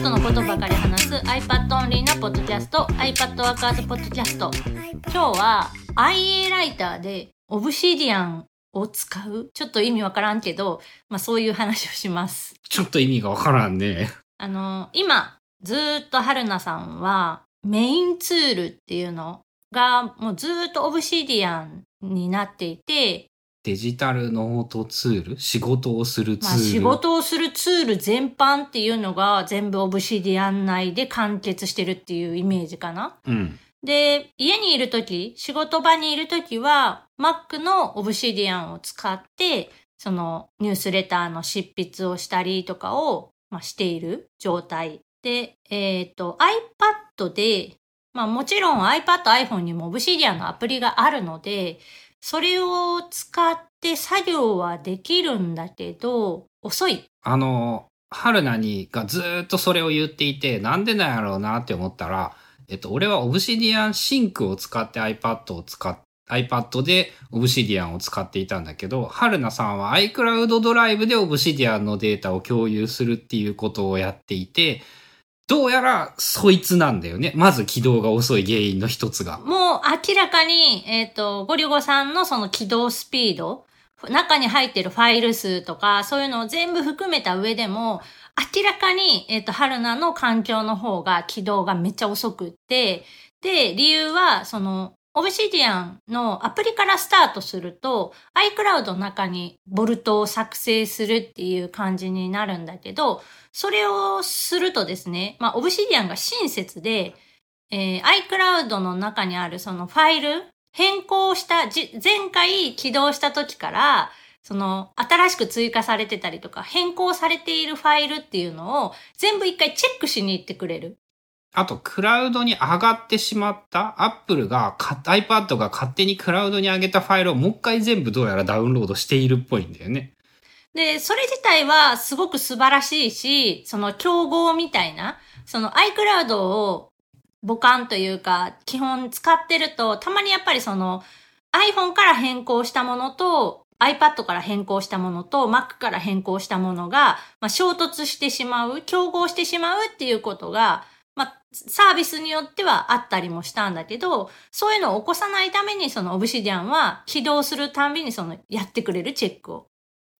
iPad のことばかり話す iPad オンリーなポッドキャスト iPad ワーカーズポッドキャスト今日は IA ライターでオブシディアンを使う？ちょっと意味わからんけど、まあそういう話をします。ちょっと意味がわからんね。あの、今、ずーっと春菜さんはメインツールっていうのがもうずーっと Obsidian になっていて、デジタルノートツール？仕事をするツーまあ、ル。仕事をするツール全般っていうのが全部オブシディアン内で完結してるっていうイメージかな。うん。で、家にいるとき、仕事場にいるときは、Mac のオブシディアンを使って、そのニュースレターの執筆をしたりとかを、まあ、している状態。で、えっ、と、iPad で、まあもちろん iPad、iPhone にもオブシディアンのアプリがあるので、それを使って作業はできるんだけど、遅い。あの、春菜にがずっとそれを言っていて、なんでなんやろうなって思ったら、えっと、俺は Obsidian Sync を使って iPad を使っ iPad でオブシディアンを使っていたんだけど、春菜さんは iCloud ドライブでオブシディアンのデータを共有するっていうことをやっていて、どうやらそいつなんだよね。まず起動が遅い原因の一つが。もう明らかに、えっ、と、ゴリゴさんのその軌道スピード、中に入ってるファイル数とか、そういうのを全部含めた上でも、明らかに、えっ、と、春菜の環境の方が軌道がめっちゃ遅くって、で、理由は、その、オブシディアンのアプリからスタートすると、iCloud の中にボルトを作成するっていう感じになるんだけど、それをするとですね、まあ、オブシディアンが親切で、えー iCloud の中にあるそのファイル、変更した、前回起動した時から、その新しく追加されてたりとか、変更されているファイルっていうのを全部一回チェックしに行ってくれる。あと、クラウドに上がってしまった、Apple が、iPad が勝手にクラウドに上げたファイルをもう一回全部どうやらダウンロードしているっぽいんだよね。で、それ自体はすごく素晴らしいし、その競合みたいな、その iCloud を母艦というか、基本使ってると、たまにやっぱりその iPhone から変更したものと、iPad から変更したものと Mac から変更したものが、まあ、衝突してしまう、競合してしまうっていうことが、まあ、サービスによってはあったりもしたんだけど、そういうのを起こさないために、その Obsidian は起動するたんびにそのやってくれるチェックを。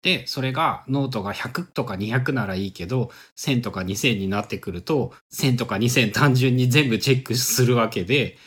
で、それがノートが100とか200ならいいけど、1000とか2000になってくると、1000とか2000単純に全部チェックするわけで、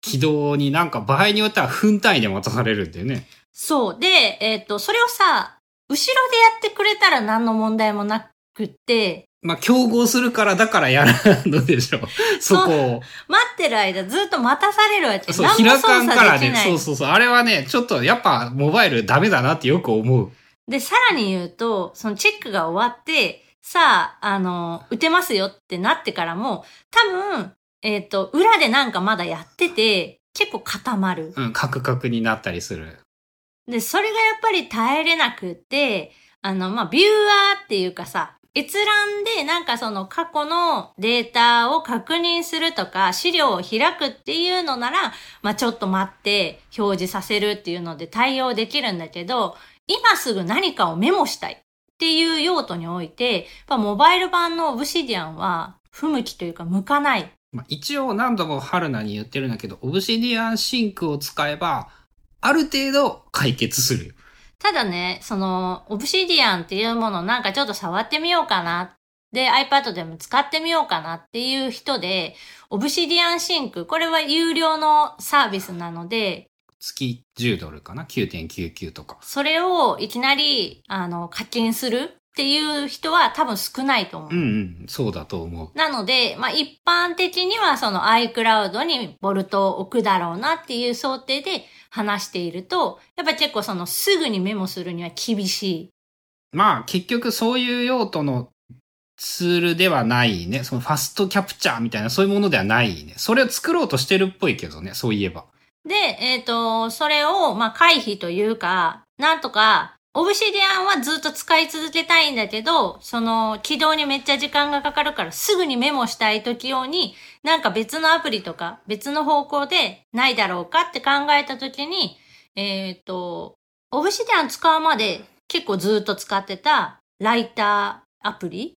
起動になんか場合によっては分単位で待たされるんだよね。そう。で、えっ、と、それをさ、後ろでやってくれたら何の問題もなくって、まあ、競合するからだからやらんのでしょ。そこを。待ってる間ずっと待たされるわけ。そう、開かん操からね。そうそうそう。あれはね、ちょっとやっぱモバイルダメだなってよく思う。で、さらに言うと、そのチェックが終わって、さあ、あの、打てますよってなってからも、多分、えっ、と、裏でなんかまだやってて、結構固まる。うん、カクカクになったりする。で、それがやっぱり耐えれなくって、あの、まあ、ビューアーっていうかさ、閲覧でなんかその過去のデータを確認するとか、資料を開くっていうのなら、まあ、ちょっと待って表示させるっていうので対応できるんだけど、今すぐ何かをメモしたいっていう用途において、やっぱモバイル版の Obsidian は不向きというか向かない。まあ、一応何度も春菜に言ってるんだけど、 Obsidian Sync を使えば、ある程度解決するよ。ただね、その、 Obsidian っていうものなんかちょっと触ってみようかな。で、iPad でも使ってみようかなっていう人で、 Obsidian Sync、これは有料のサービスなので、月10ドルかな ?9.99 とか。それをいきなり、あの、課金するっていう人は多分少ないと思う。うんうん、そうだと思う。なので、まあ一般的にはその iCloud にボルトを置くだろうなっていう想定で話していると、やっぱり結構そのすぐにメモするには厳しい。まあ結局そういう用途のツールではないね。そのファストキャプチャーみたいなそういうものではないね。それを作ろうとしてるっぽいけどね、そういえば。で、えっ、と、それを、まあ、回避というか、なんとか、オブシディアンはずっと使い続けたいんだけど、その、起動にめっちゃ時間がかかるから、すぐにメモしたい時用に、なんか別のアプリとか、別の方向でないだろうかって考えた時に、えっ、と、オブシディアン使うまで結構ずっと使ってたライターアプリ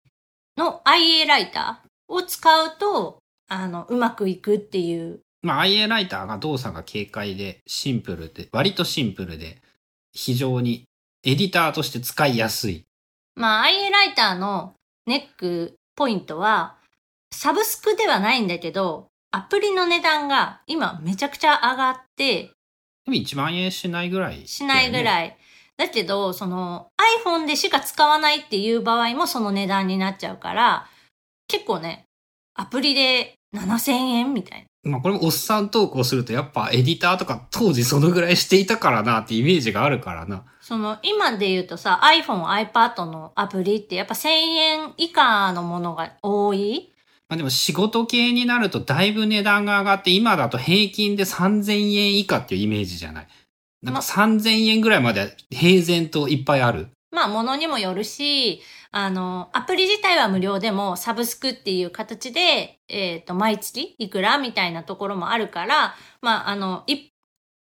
の IA ライターを使うと、あの、うまくいくっていう。まあ、IA ライターが動作が軽快で、シンプルで、割とシンプルで、非常にエディターとして使いやすい。まあ、IA ライターのネックポイントは、サブスクではないんだけど、アプリの値段が今めちゃくちゃ上がって、でも1万円しないぐらい、しないぐい。らい。だけど、その iPhone でしか使わないっていう場合もその値段になっちゃうから、結構ね、アプリで7000円みたいな。まあこれもおっさん投稿するとやっぱエディターとか当時そのぐらいしていたからなってイメージがあるからな。その今で言うとさ、iPhone、iPad のアプリってやっぱ1000円以下のものが多い？まあでも仕事系になるとだいぶ値段が上がって今だと平均で3000円以下っていうイメージじゃない？なんか3000円ぐらいまで平然といっぱいある。まあ、ものにもよるし、あの、アプリ自体は無料でも、サブスクっていう形で、えっ、と、毎月いくらみたいなところもあるから、まあ、あの、い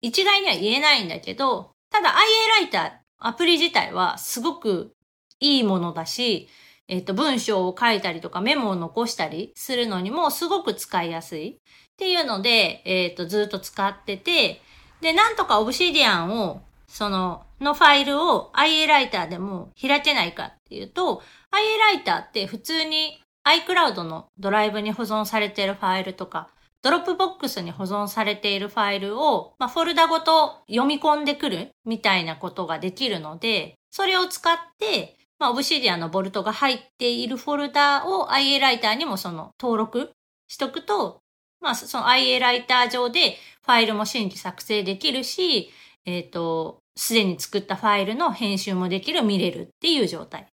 一概には言えないんだけど、ただ IA ライター、アプリ自体はすごくいいものだし、えっ、と、文章を書いたりとかメモを残したりするのにもすごく使いやすいっていうので、えっ、と、ずっと使ってて、で、なんとか Obsidian を、その、のファイルを IA ライターでも開けないかっていうと、IA ライターって普通に iCloud のドライブに保存されているファイルとか、 Dropbox に保存されているファイルを、まあ、フォルダごと読み込んでくるみたいなことができるので、それを使って、まあ、 Obsidian のボルトが入っているフォルダを IA ライターにもその登録しとくと、まあ、その IA ライター上でファイルも新規作成できるし、えっ、と、すでに作ったファイルの編集もできる、見れるっていう状態。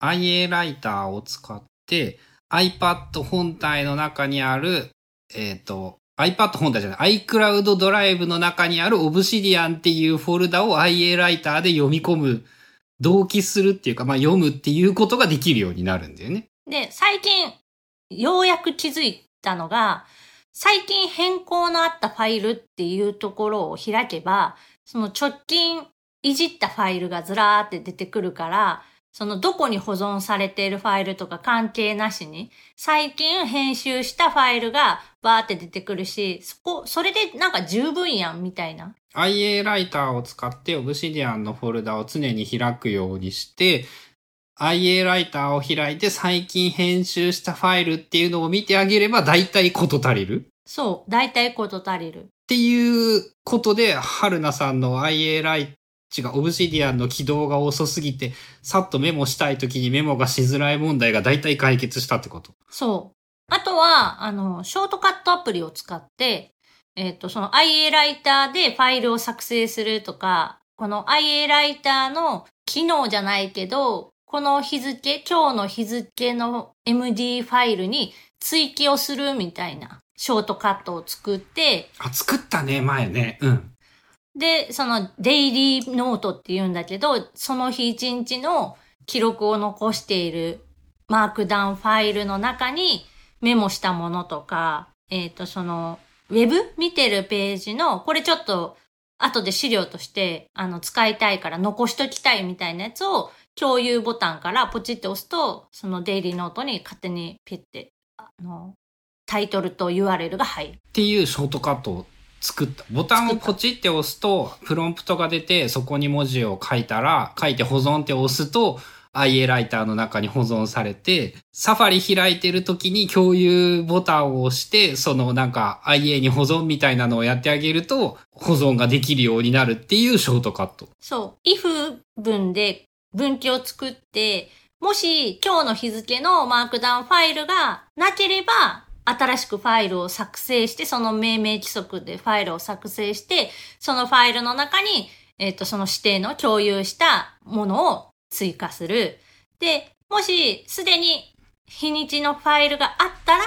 IA ライターを使って iPad 本体の中にある、えっ、と、iPad 本体じゃない、iCloud ドライブの中にある Obsidian っていうフォルダを IA ライターで読み込む、同期するっていうか、まあ読むっていうことができるようになるんだよね。で、最近、ようやく気づいたのが、最近変更のあったファイルっていうところを開けば、その直近いじったファイルがずらーって出てくるから、そのどこに保存されているファイルとか関係なしに、最近編集したファイルがバーって出てくるし、そこ、それでなんか十分やんみたいな。IA ライターを使って Obsidian のフォルダを常に開くようにして、IA ライターを開いて最近編集したファイルっていうのを見てあげれば大体こと足りるそう、大体こと足りる。っていうことで、春菜さんの IA ライ違う、オブシディアンの起動が遅すぎて、さっとメモしたい時にメモがしづらい問題が大体解決したってこと？そう。あとは、あの、ショートカットアプリを使って、えっ、と、その IA ライターでファイルを作成するとか、この IA ライターの機能じゃないけど、この日付、今日の日付の MD ファイルに追記をするみたいなショートカットを作って、あ、作ったね、前ね。うん。で、そのデイリーノートって言うんだけど、その日一日の記録を残しているマークダウンファイルの中にメモしたものとか、えっ、と、その、ウェブ？見てるページの、これちょっと後で資料としてあの使いたいから残しときたいみたいなやつを共有ボタンからポチって押すと、そのデイリーノートに勝手にピッて、あの、タイトルと URL が入る。っていうショートカットを作った。ボタンをポチって押すと、プロンプトが出て、そこに文字を書いたら、書いて保存って押すと、IA ライターの中に保存されて、サファリ開いてる時に共有ボタンを押して、そのなんか IA に保存みたいなのをやってあげると、保存ができるようになるっていうショートカット。そう。if 文で分岐を作って、もし今日の日付のマークダウンファイルがなければ、新しくファイルを作成して、その命名規則でファイルを作成して、そのファイルの中に、えっ、と、その指定の共有したものを追加する。で、もしすでに日にちのファイルがあったら、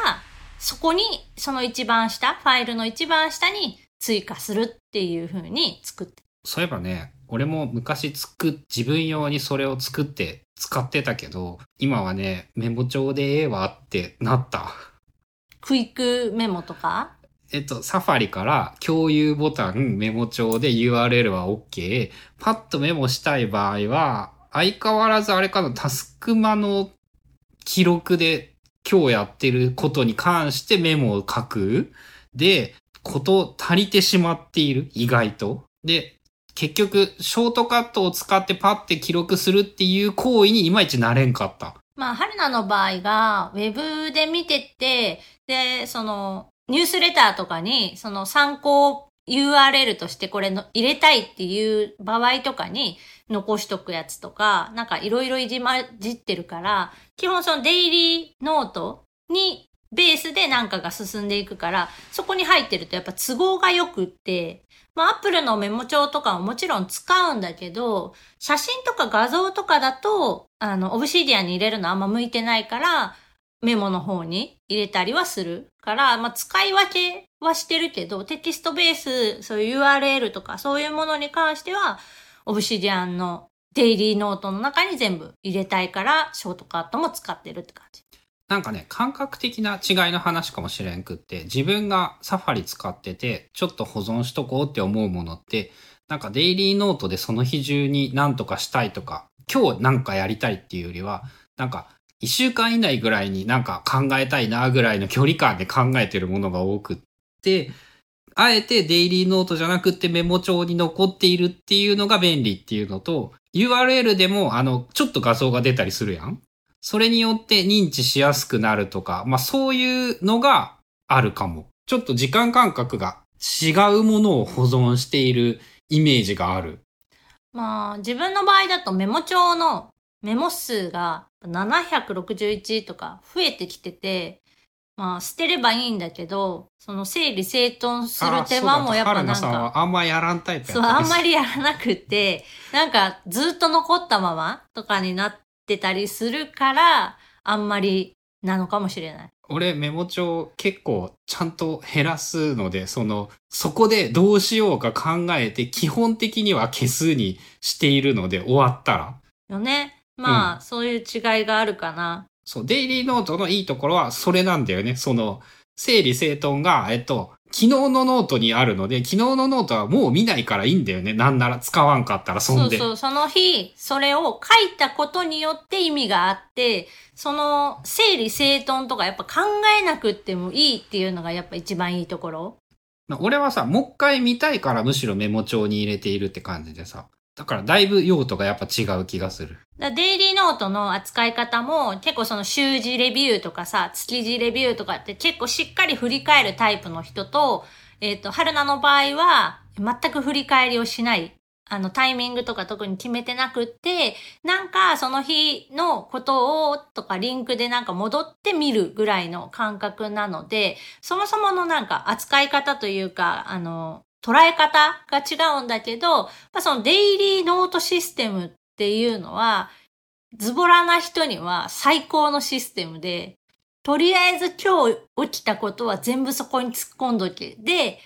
そこに、その一番下、ファイルの一番下に追加するっていう風に作ってそういえばね、俺も昔作っ、自分用にそれを作って使ってたけど、今はね、メモ帳でええわってなった。クイックメモとか？えっと、サファリから共有ボタン、メモ帳で URL は OK。パッとメモしたい場合は、相変わらずあれかな、タスクマの記録で今日やってることに関してメモを書く。で、こと足りてしまっている。意外と。で、結局、ショートカットを使ってパッて記録するっていう行為にいまいちなれんかった。まあ、春菜の場合が、ウェブで見てて、で、その、ニュースレターとかに、その参考 URL としてこれの入れたいっていう場合とかに残しとくやつとか、なんかいろいろいじまじってるから、基本そのデイリーノートにベースでなんかが進んでいくから、そこに入ってるとやっぱ都合が良くって、まあ、アップルのメモ帳とかももちろん使うんだけど、写真とか画像とかだと、あの、 Obsidian に入れるのあんま向いてないから、メモの方に入れたりはするから、まあ、使い分けはしてるけど、テキストベース、そういう URL とかそういうものに関しては、 Obsidian のデイリーノートの中に全部入れたいから、ショートカットも使ってるって感じ。なんかね、感覚的な違いの話かもしれんくって、自分がサファリ使ってて、ちょっと保存しとこうって思うものって、なんかデイリーノートでその日中に何とかしたいとか、今日なんかやりたいっていうよりは、なんか一週間以内ぐらいになんか考えたいなぐらいの距離感で考えてるものが多くって、あえてデイリーノートじゃなくてメモ帳に残っているっていうのが便利っていうのと、URL でもあの、ちょっと画像が出たりするやんそれによって認知しやすくなるとか、まあそういうのがあるかも。ちょっと時間感覚が違うものを保存しているイメージがある。まあ、自分の場合だとメモ帳のメモ数が761とか増えてきてて、まあ、捨てればいいんだけど、その整理整頓する手間もやっぱなんか、はあんまやらんタイプやそう、あんまりやらなくって、なんかずっと残ったままとかになってたりするから、あんまりなのかもしれない。俺メモ帳結構ちゃんと減らすので、その、そこでどうしようか考えて、基本的には消すにしているので終わったら。よね。まあ、そういう違いがあるかな。そう、デイリーノートのいいところはそれなんだよね。その、整理整頓が、えっと、昨日のノートにあるので、昨日のノートはもう見ないからいいんだよね。なんなら使わんかったらそんで。そうそう、その日、それを書いたことによって意味があって、その整理整頓とかやっぱ考えなくってもいいっていうのがやっぱ一番いいところ。俺はさ、もう一回見たいからむしろメモ帳に入れているって感じでさ。だからだいぶ用途がやっぱ違う気がする。だデイリーノートの扱い方も結構その週次レビューとかさ、月次レビューとかって結構しっかり振り返るタイプの人と、えっ、と、春菜の場合は全く振り返りをしない。あの、タイミングとか特に決めてなくって、なんかその日のことをとかリンクでなんか戻って見るぐらいの感覚なので、そもそものなんか扱い方というか、あの、捉え方が違うんだけど、まあ、そのデイリーノートシステムっていうのは、ズボラな人には最高のシステムで、とりあえず今日起きたことは全部そこに突っ込んどけ。で、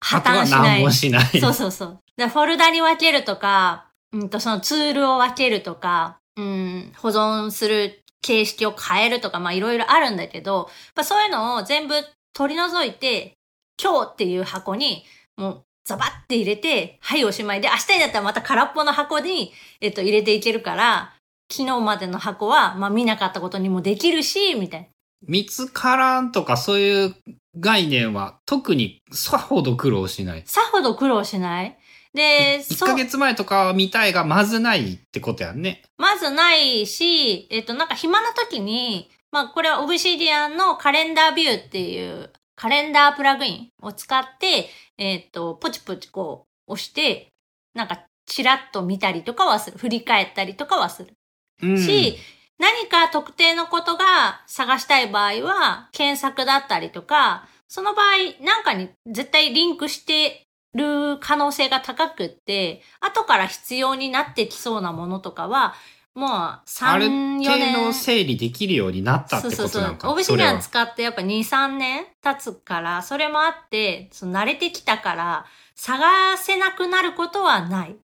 破綻しない何も。しない。そうそうそう。でフォルダに分けるとか、うんと、そのツールを分けるとか、うん、保存する形式を変えるとか、まあいろいろあるんだけど、まあ、そういうのを全部取り除いて、今日っていう箱に、もうザバって入れて、はいおしまいで、明日になったらまた空っぽの箱に、えっと、入れていけるから、昨日までの箱は、まあ見なかったことにもできるし、みたいな。見つからんとかそういう概念は特にさほど苦労しない。さほど苦労しないで、1そうヶ月前とかは見たいがまずないってことやんね。まずないし、えっと、なんか暇な時に、まあこれは Obsidian のカレンダービューっていうカレンダープラグインを使って、えっと、ポチポチこう押して、なんかチラッと見たりとかはする。振り返ったりとかはする。うん。し、何か特定のことが探したい場合は、検索だったりとか、その場合、なんかに絶対リンクしてる可能性が高くって、後から必要になってきそうなものとかは、もう3、ある4程年。度整理できるようになったってことなんか。オブシディアン使ってやっぱ2、3年経つから、それもあって、その慣れてきたから、探せなくなることはない。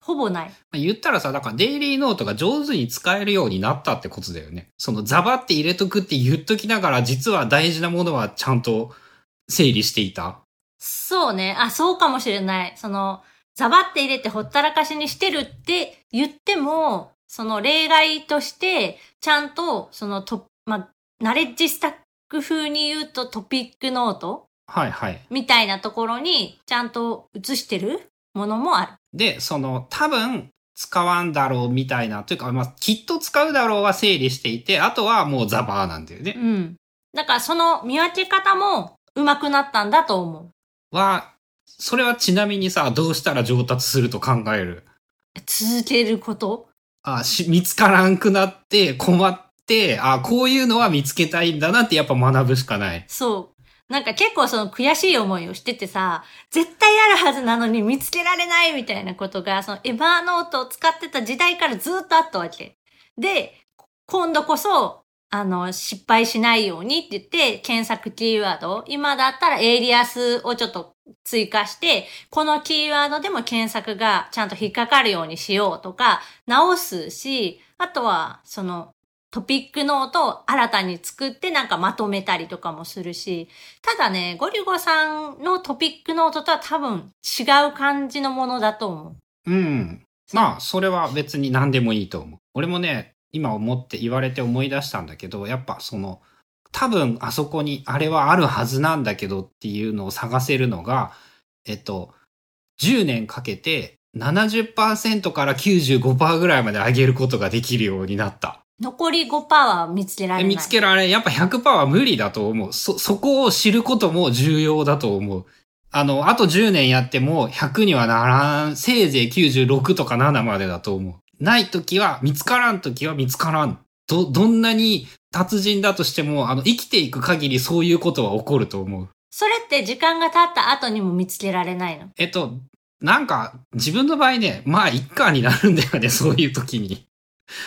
ほぼない。言ったらさ、だからデイリーノートが上手に使えるようになったってことだよね。そのザバって入れとくって言っときながら、実は大事なものはちゃんと整理していた。そうね。あ、そうかもしれない。その、ザバって入れてほったらかしにしてるって言っても、その例外として、ちゃんと、そのと、まあ、ナレッジスタック風に言うとトピックノートはいはい。みたいなところにちゃんと写してるものもある。で、その、多分、使わんだろうみたいな、というか、まあ、きっと使うだろうは整理していて、あとはもうザバーなんだよね。うん。だからその見分け方も上手くなったんだと思う。は、それはちなみにさ、どうしたら上達すると考える？続けること？あし、見つからんくなって困って、あこういうのは見つけたいんだなってやっぱ学ぶしかない。そう。なんか結構その悔しい思いをしててさ、絶対あるはずなのに見つけられないみたいなことが、その Evernote を使ってた時代からずっとあったわけ。で、今度こそ、あの、失敗しないようにって言って、検索キーワード、今だったらエイリアスをちょっと追加して、このキーワードでも検索がちゃんと引っかかるようにしようとか、直すし、あとは、その、トピックノートを新たに作ってなんかまとめたりとかもするし、ただね、ゴリゴさんのトピックノートとは多分違う感じのものだと思う。うん。まあ、それは別に何でもいいと思う。俺もね、今思って言われて思い出したんだけど、やっぱその、多分あそこにあれはあるはずなんだけどっていうのを探せるのが、えっと、10年かけて70%から95%ぐらいまで上げることができるようになった。残り5%は見つけられない。見つけられ、やっぱ100%は無理だと思う。そ、そこを知ることも重要だと思う。あの、あと10年やっても100にはならん、せいぜい96とか7までだと思う。ない時は、見つからん時は見つからん。ど、どんなに達人だとしても、あの、生きていく限りそういうことは起こると思う。それって時間が経った後にも見つけられないの？えっと、なんか、自分の場合ね、まあ、一家になるんだよね、そういう時に。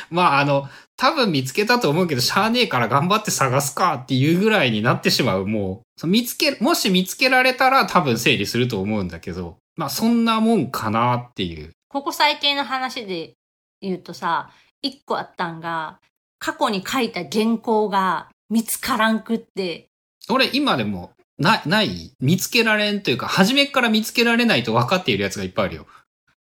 まあ、あの、多分見つけたと思うけど、しゃあねえから頑張って探すかっていうぐらいになってしまう、もう見つけ、もし見つけられたら多分整理すると思うんだけど、まあ、そんなもんかなっていう。ここ最近の話で言うとさ、一個あったんが、過去に書いた原稿が見つからんくって、俺、今でも、な、ない見つけられんというか、初めっから見つけられないと分かっているやつがいっぱいあるよ。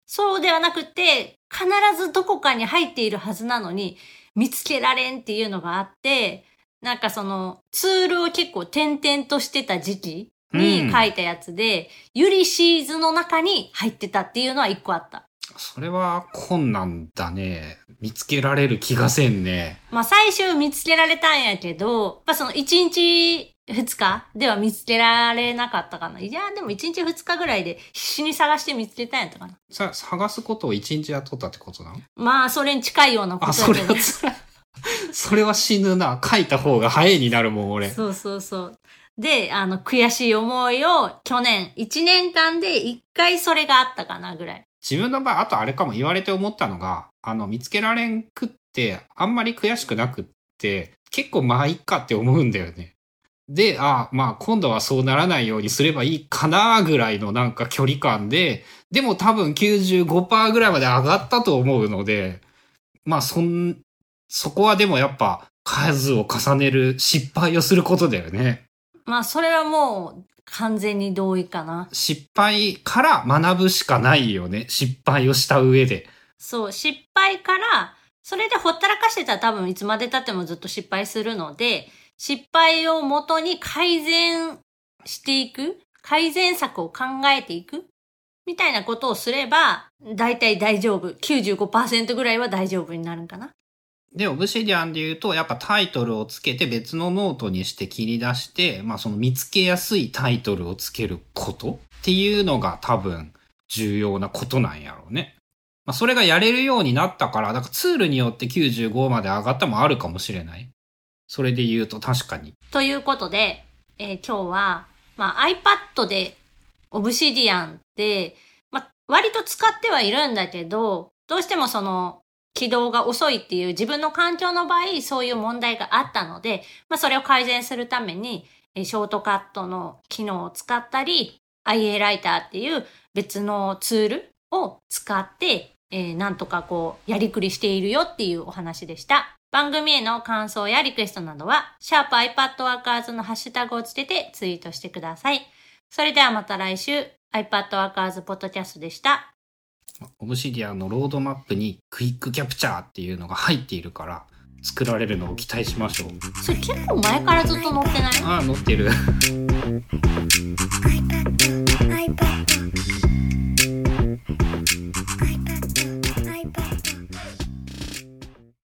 そうではなくて、必ずどこかに入っているはずなのに、見つけられんっていうのがあって、なんかその、ツールを結構点々としてた時期に書いたやつで、ユリシーズの中に入ってたっていうのは一個あった。それは困難だね。見つけられる気がせんね。まあ最初見つけられたんやけど、まあその1日2日では見つけられなかったかな。いや、でも1日2日ぐらいで必死に探して見つけたんやったかな。さ、探すことを一日やっとったってことなのまあそれに近いようなこあ、とだけどそれは。それは死ぬな。書いた方が早いになるもん、俺。そうそうそう。で、あの、悔しい思いを去年、1年間で1回それがあったかなぐらい。自分の場合、あとあれかも言われて思ったのが、あの、見つけられんくって、あんまり悔しくなくって、結構まあいっかって思うんだよね。で、あまあ今度はそうならないようにすればいいかなぐらいのなんか距離感で、でも多分95%ぐらいまで上がったと思うので、まあそん、そこはでもやっぱ数を重ねる失敗をすることだよね。まあそれはもう完全に同意かな。失敗から学ぶしかないよね。失敗をした上で。そう、失敗から、それでほったらかしてたら多分いつまで経ってもずっと失敗するので、失敗をもとに改善していく、改善策を考えていく、みたいなことをすれば、だいたい大丈夫。95%ぐらいは大丈夫になるんかな。で、 Obsidian で言うと、やっぱタイトルをつけて別のノートにして切り出して、まあその見つけやすいタイトルをつけることっていうのが多分重要なことなんやろうね。まあそれがやれるようになったから、だからツールによって95まで上がったもあるかもしれない。それで言うと確かに。ということで、えー今日は、まあ、iPad で Obsidian って、まあ、割と使ってはいるんだけど、どうしてもその、起動が遅いっていう自分の環境の場合、そういう問題があったので、まあ、それを改善するために、ショートカットの機能を使ったり、IA ライターっていう別のツールを使って、えーなんとかこう、やりくりしているよっていうお話でした。番組への感想やリクエストなどは、シャープ i p a d w o r k e r s のハッシュタグをつけてツイートしてください。それではまた来週、iPadWorkers ポッドキャストでした。オブシディアンのロードマップにクイックキャプチャーっていうのが入っているから、作られるのを期待しましょう。それ結構前からずっと載ってない？ああ、載ってる。iPad